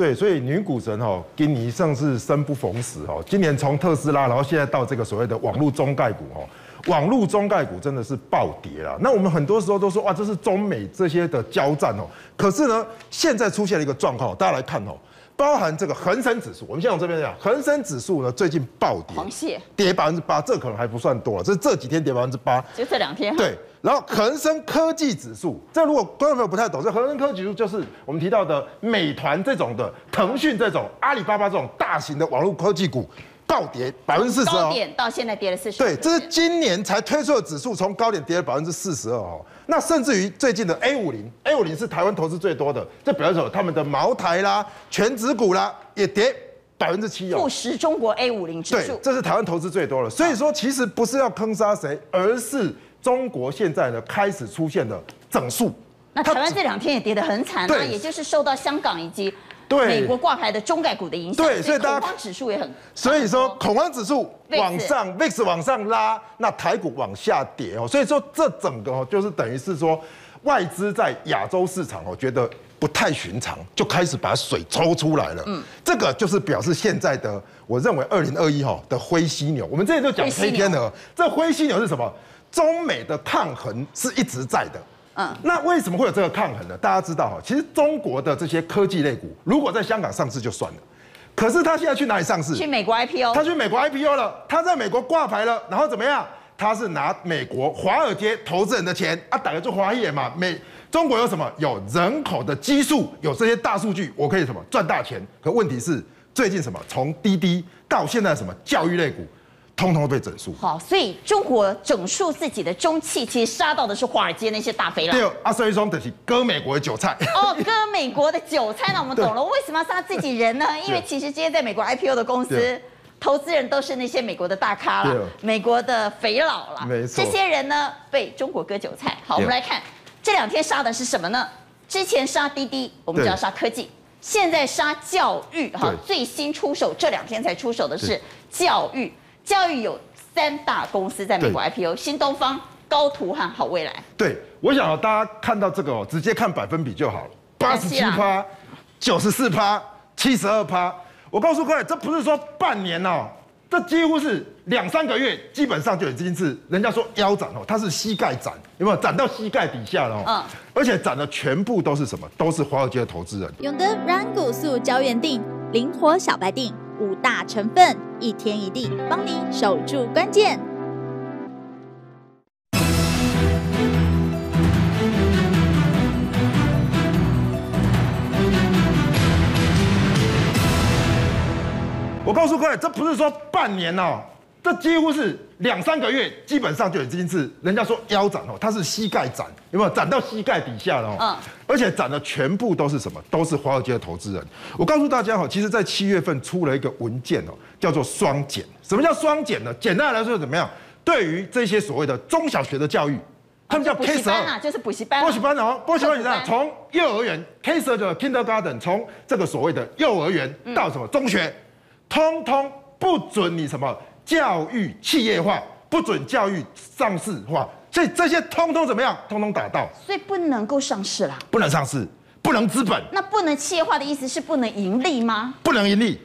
对，所以女股神哦，今年上是生不逢时哦。今年从特斯拉，然后现在到这个所谓的网络中概股哦，网络中概股真的是暴跌了。那我们很多时候都说哇，这是中美这些的交战哦。可是呢，现在出现了一个状况，大家来看哦。包含这个恒生指数，我们先从这边讲，恒生指数呢最近暴跌，狂泻，跌百分之八，这可能还不算多了，这是这几天跌百分之八，就这两天。对，然后恒生科技指数，这如果观众朋友不太懂，这恒生科技指数就是我们提到的美团这种的，腾讯这种，阿里巴巴这种大型的网络科技股。暴跌百分之四十二，高点到现在跌了四十。对，这是今年才推出的指数，从高点跌了百分之四十二哦。那甚至于最近的 A 五零，A 五零是台湾投资最多的，这表示什么？他们的茅台啦、全指股啦也跌百分之七哦。富时中国 A 五零指数，对，这是台湾投资最多的。所以说，其实不是要坑杀谁，而是中国现在呢开始出现了整数。那台湾这两天也跌得很惨，那也就是受到香港以及。对。美国挂牌的中概股的影响，对，所以大家恐慌指数也很，所以说恐慌。指数往上，VIX 往上拉，那台股往下跌哦，所以说这整个哦，就是等于是说外资在亚洲市场哦，觉得不太寻常，就开始把水抽出来了。嗯，这个就是表示现在的，我认为二零二一哈的灰犀牛，我们这里就讲黑天鹅，这灰犀牛是什么？中美的抗衡是一直在的。嗯，那为什么会有这个抗衡呢？大家知道哈，其实中国的这些科技类股，如果在香港上市就算了，可是他现在去哪里上市？去美国 IPO。他去美国 IPO 了，他在美国挂牌了，然后怎么样？他是拿美国华尔街投资人的钱啊，打个做华业嘛。美中国有什么？有人口的基数，有这些大数据，我可以什么赚大钱？可问题是最近什么？从滴滴到现在什么教育类股？通通被整肃。好，所以中国整肃自己的中企，其实杀到的是华尔街那些大肥佬。对啊，所以说就是割美国的韭菜。哦，割美国的韭菜，那我们懂了。为什么要杀自己人呢？因为其实今天在美国 IPO 的公司，投资人都是那些美国的大咖了，美国的肥佬了。没错。这些人呢，被中国割韭菜。好，我们来看这两天杀的是什么呢？之前杀滴滴，我们就要杀科技；现在杀教育。哈，最新出手，这两天才出手的是教育。教育有三大公司在美国 IPO：新东方、高途和好未来。对，我想大家看到这个哦，直接看百分比就好了，八十七趴、九十四趴、七十二趴。我告诉各位，这不是说半年哦，这几乎是两三个月，基本上就已经是人家说腰斩哦，它是膝盖斩，有没有斩到膝盖底下了哦？嗯，而且斩的全部都是什么？都是华尔街的投资人。永德软骨素胶原定，灵活小白錠，五大成分，一天一地，帮你守住关键。我告诉各位，这不是说半年哦，这几乎是两三个月，基本上就已经是人家说腰斩哦，它是膝盖斩，有没有斩到膝盖底下了哦？嗯，而且斩的全部都是什么？都是华尔街的投资人。我告诉大家哈，其实，在七月份出了一个文件哦，叫做双减。什么叫双减呢？简单来说，怎么样？对于这些所谓的中小学的教育，他们叫 K 十二，就是补习班。补习班哦，补习班从幼儿园 K 十二的 Kindergarten，从这个所谓的幼儿园到什么中学。通通不准你什么教育企业化，不准教育上市化，所以这些通通怎么样？通通打到，所以不能够上市啦，不能上市，不能资本。那不能企业化的意思是不能盈利吗？不能盈利。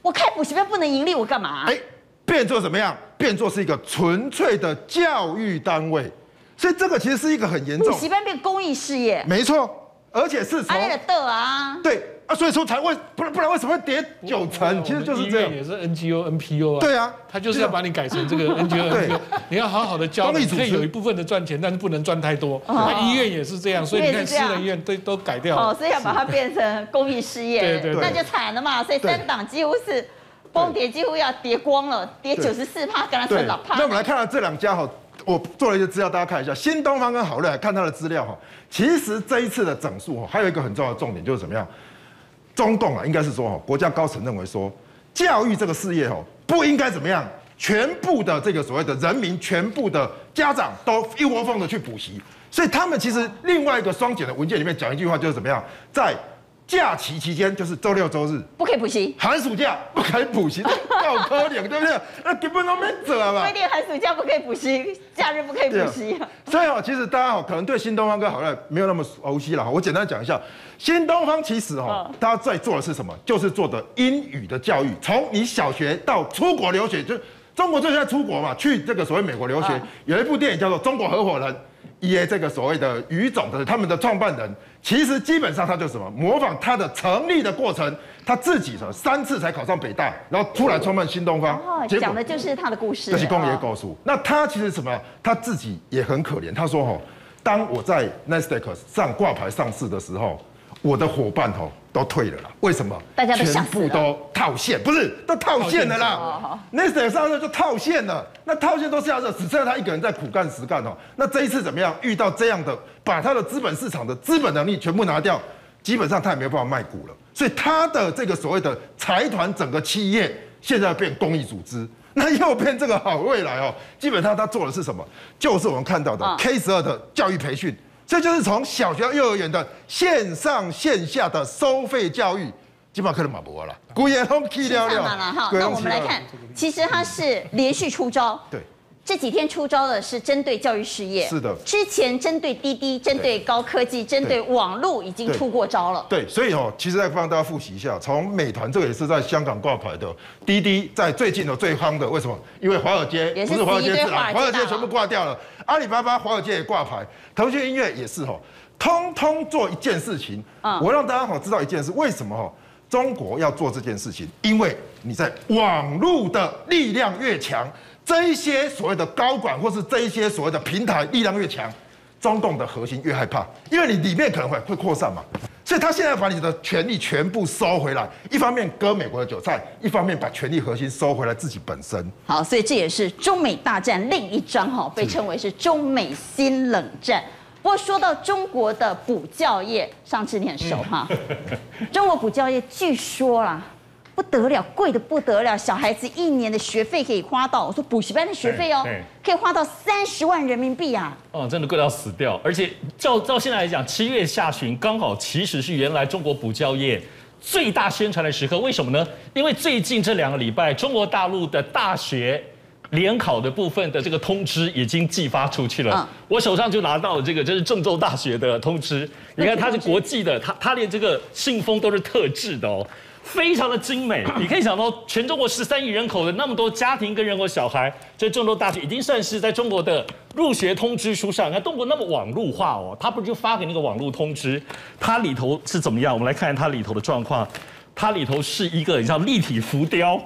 我开补习班不能盈利，我干嘛？哎，变作怎么样？变作是一个纯粹的教育单位，所以这个其实是一个很严重。补习班变公益事业，没错，而且是从的啊，对。啊，所以说才会不然不然为什么会跌九成？其实就是这样，也是 NGO NPO 啊。对啊，他就是要把你改成这个 NGO NPO。你要好好的教，你可以有一部分的赚钱，但是不能赚太多。那医院也是这样，所以你看私人医院都都改掉了。哦，所以要把它变成公益事业，对对，那就惨了嘛。所以三档几乎是崩跌，几乎要跌光了，跌九十四趴，跟他算老趴。那我们来看看这两家哈，我做了一些资料，大家看一下，新东方跟好瑞，看他的资料哈。其实这一次的整数哈，还有一个很重要的重点就是怎么样？中共啊，应该是说哈，国家高层认为说，教育这个事业哦，不应该怎么样，全部的这个所谓的人民，全部的家长都一窝蜂的去补习，所以他们其实另外一个双减的文件里面讲一句话，就是怎么样，在。假期期间就是周六周日不可以补习，寒暑假不可以补习，好可怜，对不对？那根本都没辙嘛。规定寒暑假不可以补习，假日不可以补习。所以哦，其实大家哦，可能对新东方跟好赖没有那么熟悉了。我简单讲一下，新东方其实哦，他在做的是什么？就是做的英语的教育，从你小学到出国留学，就中国最近在出国嘛，去这个所谓美国留学，有一部电影叫做《中国合伙人》。也，这个所谓的语种的他们的创办人，其实基本上他就什么模仿他的成立的过程，他自己什么三次才考上北大，然后突然创办新东方，哦，讲的就是他的故事。这是工业高速。那他其实什么？他自己也很可怜。他说：“哈，当我在 Nasdaq 上挂牌上市的时候，我的伙伴哦。”都退了啦？为什么？大家都全部都套现，不是都套现了啦？那时候上市就套现了，那套现都下热，只剩下他一个人在苦干实干哦。那这一次怎么样？遇到这样的，把他的资本市场的资本能力全部拿掉，基本上他也没有办法卖股了。所以他的这个所谓的财团整个企业现在变公益组织，那又变这个好未来哦。基本上他做的是什么？就是我们看到的 K 十二的教育培训。这就是从小学到幼儿园的线上线下的收费教育，基本上可能马博了，古言通去了了。哈，那我们来看，其实它是连续出招。对。这几天出招的是针对教育事业，是的。之前针对滴滴、针对高科技、针对网络已经出过招了。对，所以哦，其实再帮大家复习一下，从美团这个也是在香港挂牌的，滴滴在最近的最夯的，为什么？因为华尔街不是华尔街华尔街全部挂掉了。阿里巴巴华尔街也挂牌，腾讯音乐也是哈，通通做一件事情。嗯，我让大家好知道一件事，为什么哈？中国要做这件事情，因为你在网络的力量越强。这一些所谓的高管，或是这一些所谓的平台力量越强，中共的核心越害怕，因为你里面可能会会扩散嘛，所以他现在把你的权力全部收回来，一方面割美国的韭菜，一方面把权力核心收回来自己本身。好，所以这也是中美大战另一章哈，被称为是中美新冷战。不过说到中国的补教业，上次你很熟哈，中国补教业据说啦。不得了，贵的不得了，小孩子一年的学费可以花到，我说补习班的学费哦，可以花到三十万人民币啊！哦，真的贵到死掉，而且照照现在来讲，七月下旬刚好其实是原来中国补教业最大宣传的时刻，为什么呢？因为最近这两个礼拜，中国大陆的大学联考的部分的这个通知已经寄发出去了，嗯、我手上就拿到了这个，这是郑州大学的通知，你看它是国际的，它它连这个信封都是特制的哦。非常的精美。你可以想到，全中国十三亿人口的那么多家庭跟人口小孩，在郑州大学已经算是在中国的入学通知书上。你看中国那么网络化哦，他不是就发给那个网络通知？它里头是怎么样？我们来看看它里头的状况。它里头是一个很像立体浮雕，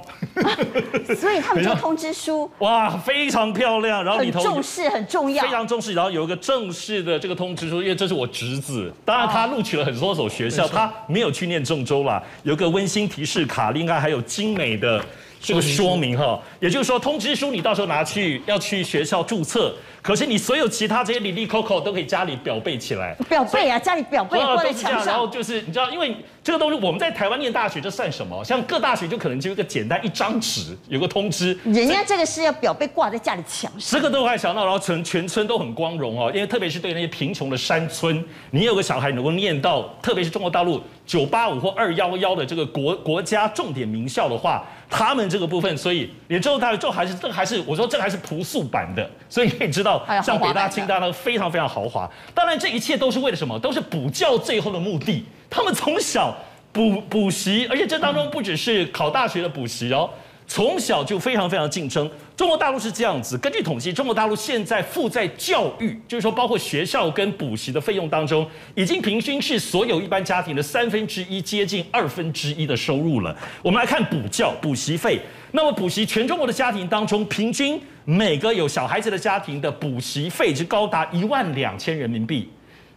所以他们就通知书。哇非常漂亮，然后里头重视很重要，非常重视，然后有一个正式的这个通知书，因为这是我侄子，当然他录取了很多所学校，他没有去念郑州啦，有个温馨提示卡，另外还有精美的这个说明哈，也就是说通知书你到时候拿去要去学校注册。可是你所有其他这些里里扣扣都可以家里表背起来，表背啊，家里表背挂在墙上。然后就是你知道，因为这个东西我们在台湾念大学，这算什么？像各大学就可能就一个简单一张纸，有个通知。人家这个是要表背挂在家里墙上。这个都还想到，然后全全村都很光荣哦，因为特别是对那些贫穷的山村，你有个小孩能够念到，特别是中国大陆九八五或二幺幺的这个国国家重点名校的话，他们这个部分，所以也最后大学就还是这个还是我说这个还是朴素版的，所以你可以知道。像北大、清大那个非常非常豪华，当然这一切都是为了什么？都是补教最后的目的。他们从小补补习，而且这当中不只是考大学的补习哦，从小就非常非常竞争。中国大陆是这样子，根据统计，中国大陆现在负债教育，就是说包括学校跟补习的费用当中，已经平均是所有一般家庭的三分之一，接近二分之一的收入了。我们来看补教补习费，那么补习全中国的家庭当中，平均。每个有小孩子的家庭的补习费就高达一万两千人民币，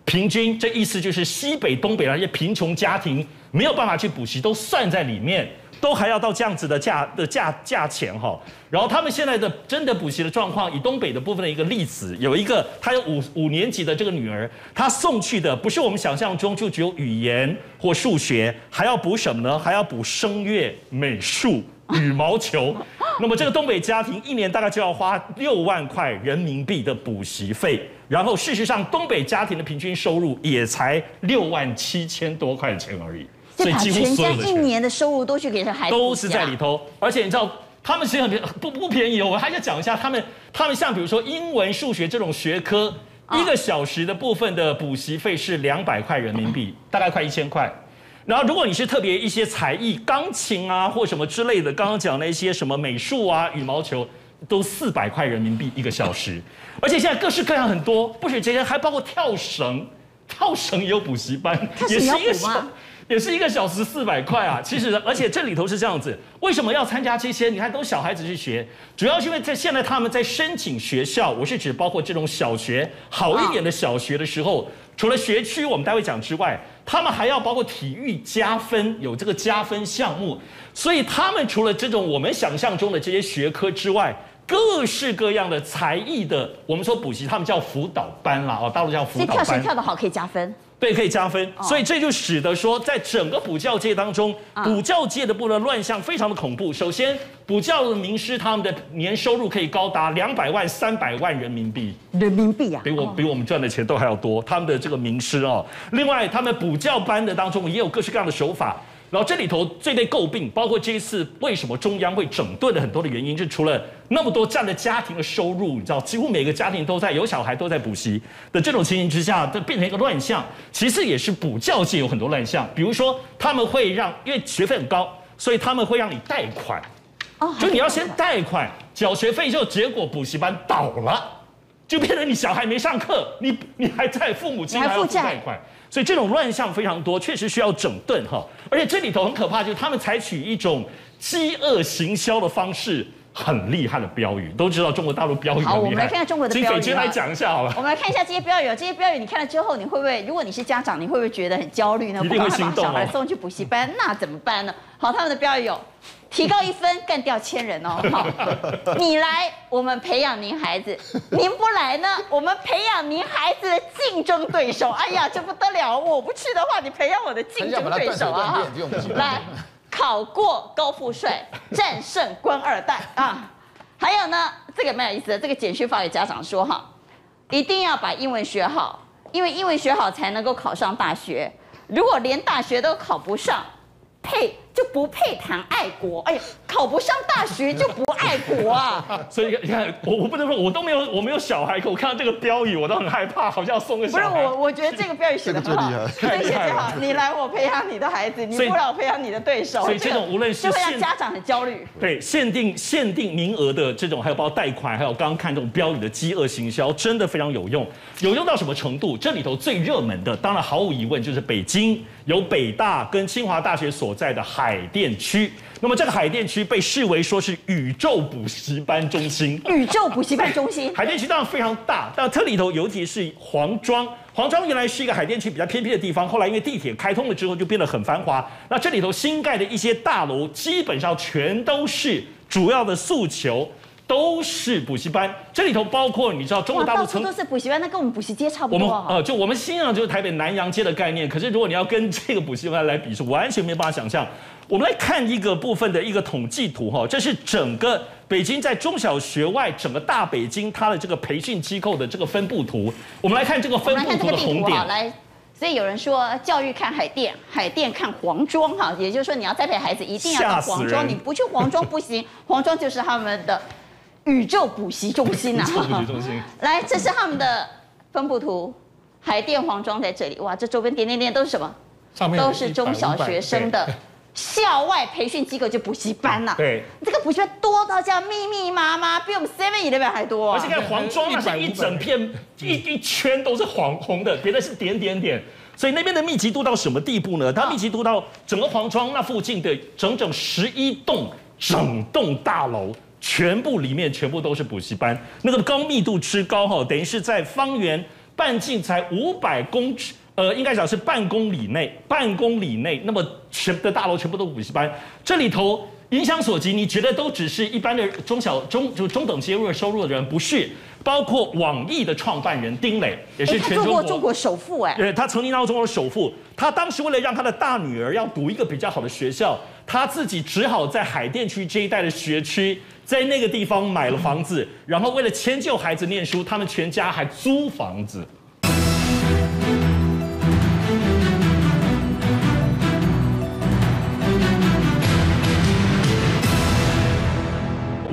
平均这意思就是西北、东北那些贫穷家庭没有办法去补习，都算在里面，都还要到这样子的价的价价钱哈。然后他们现在的真的补习的状况，以东北的部分的一个例子，有一个他有五五年级的这个女儿，她送去的不是我们想象中就只有语言或数学，还要补什么呢？还要补声乐、美术。羽毛球，那么这个东北家庭一年大概就要花六万块人民币的补习费，然后事实上东北家庭的平均收入也才六万七千多块钱而已，所以几乎所有的一年的收入都去给这孩子，都是在里头，而且你知道他们其实很不不便宜哦，我还要讲一下他们，他们像比如说英文、数学这种学科，一个小时的部分的补习费是两百块人民币，大概快一千块。然后，如果你是特别一些才艺，钢琴啊或什么之类的，刚刚讲那些什么美术啊、羽毛球，都四百块人民币一个小时。而且现在各式各样很多，不止这些，还包括跳绳，跳绳也有补习班，也是一个小，也是一个小时四百块啊。其实，而且这里头是这样子，为什么要参加这些？你看，都小孩子去学，主要是因为在现在他们在申请学校，我是指包括这种小学好一点的小学的时候。除了学区我们待会讲之外，他们还要包括体育加分，有这个加分项目，所以他们除了这种我们想象中的这些学科之外，各式各样的才艺的，我们说补习，他们叫辅导班啦，哦，大陆叫辅导班。所以跳绳跳得好可以加分。对，可以加分，所以这就使得说，在整个补教界当中，补教界的部分乱象非常的恐怖。首先，补教的名师他们的年收入可以高达两百万、三百万人民币，人民币啊，比我比我们赚的钱都还要多。他们的这个名师哦，另外，他们补教班的当中也有各式各样的手法。然后这里头最被诟病，包括这一次为什么中央会整顿的很多的原因，就除了那么多这样的家庭的收入，你知道，几乎每个家庭都在有小孩都在补习的这种情形之下，就变成一个乱象。其次也是补教界有很多乱象，比如说他们会让，因为学费很高，所以他们会让你贷款，哦，就你要先贷款缴学费，就结果补习班倒了，就变成你小孩没上课，你 你还在父母亲还要付贷款。所以这种乱象非常多，确实需要整顿哈。而且这里头很可怕，就是他们采取一种饥饿行销的方式，很厉害的标语，都知道中国大陆标语。好，我们来看看中国的标语。请来讲一下好了。我们来看一下这些标语，这些标语你看了之后，你会不会？如果你是家长，你会不会觉得很焦虑呢？一定会心动哦。把小孩送去补习班，那怎么办呢？好，他们的标语有。提高一分，干掉千人哦！好，你来，我们培养您孩子；您不来呢，我们培养您孩子的竞争对手。哎呀，这不得了！我不去的话，你培养我的竞争对手啊！来，考过高富帅，战胜官二代啊！还有呢，这个蛮有意思的，这个简讯发给家长说哈，一定要把英文学好，因为英文学好才能够考上大学。如果连大学都考不上，呸！就不配谈爱国。哎呀，考不上大学就不爱国啊！所以你看，我我不能说，我都没有，我没有小孩，可我看到这个标语，我都很害怕，好像要送个小孩。不是我，我觉得这个标语写的很好，这个写得好。你来，我培养你的孩子；你不来，我培养你的对手。所以这种无论是就会让家长很焦虑。对，限定限定名额的这种，还有包括贷款，还有刚刚看这种标语的饥饿行销，真的非常有用。有用到什么程度？这里头最热门的，当然毫无疑问就是北京有北大跟清华大学所在的海淀区。那么这个海淀区被视为说是宇宙补习班中心。宇宙补习班中心，海淀区当然非常大，但这里头尤其是黄庄。黄庄原来是一个海淀区比较偏僻的地方，后来因为地铁开通了之后，就变得很繁华。那这里头新盖的一些大楼，基本上全都是主要的诉求。都是补习班，这里头包括你知道中国大陆到处都是补习班，那跟我们补习街差不多。我们呃，就我们新阳就是台北南洋街的概念，可是如果你要跟这个补习班来比，是完全没办法想象。我们来看一个部分的一个统计图哈，这是整个北京在中小学外整个大北京它的这个培训机构的这个分布图。我们来看这个分布图的红点。来，所以有人说教育看海淀，海淀看黄庄哈，也就是说你要栽培孩子一定要到黄庄，你不去黄庄不行，黄庄就是他们的。宇宙补习中心呐、啊！宇宙补习中心。来，这是他们的分布图，海淀黄庄在这里。哇，这周边点点点都是什么？上面都是中小学生的校外培训机构，就补习班呐、啊。对，这个补习班多到这样密密麻麻，比我们 Seven Eleven 还多、啊。而且看黄庄那是一整片一一圈都是黄红的，别的是点点点。所以那边的密集度到什么地步呢？它密集度到整个黄庄那附近的整整十一栋整栋大楼。全部里面全部都是补习班，那个高密度之高哈，等于是在方圆半径才五百公尺，呃，应该讲是半公里内，半公里内，那么全的大楼全部都补习班，这里头影响所及，你觉得都只是一般的中小中就中等阶入收入的人，不是？包括网易的创办人丁磊，也是全中国、中国首富哎，对，他曾经当过中国首富，他当时为了让他的大女儿要读一个比较好的学校，他自己只好在海淀区这一带的学区。在那个地方买了房子，然后为了迁就孩子念书，他们全家还租房子。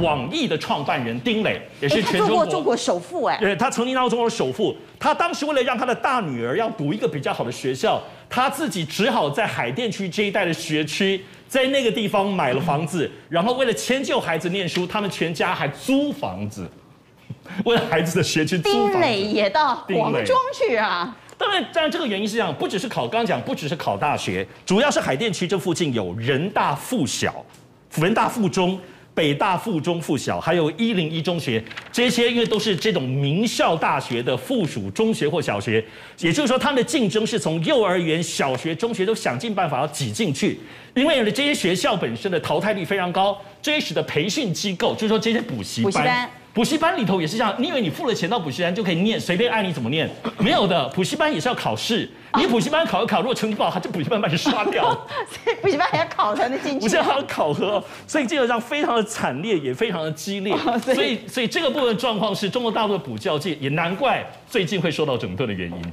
网易的创办人丁磊也是全中国中国首富哎，对，他曾经当过中国首富，他当时为了让他的大女儿要读一个比较好的学校，他自己只好在海淀区这一带的学区。在那个地方买了房子，然后为了迁就孩子念书，他们全家还租房子，为了孩子的学区租房子。丁磊也到黄庄去啊？当然，当然这个原因是这样，不只是考，刚刚讲不只是考大学，主要是海淀区这附近有人大附小、人大附中。北大附中附小，还有一零一中学，这些因为都是这种名校大学的附属中学或小学，也就是说，他们的竞争是从幼儿园、小学、中学都想尽办法要挤进去，因为这些学校本身的淘汰率非常高，这也使得培训机构，就是说这些补习班。补习班里头也是这样，你以为你付了钱到补习班就可以念，随便爱你怎么念？没有的，补习班也是要考试。你补习班考一考，如果成绩不好，他就补习班把你刷掉。所以补习班还要考才能进去。补习班还要考核，所以基本上非常的惨烈，也非常的激烈。所以，所以这个部分状况是中国大陆的补教界也难怪最近会受到整顿的原因。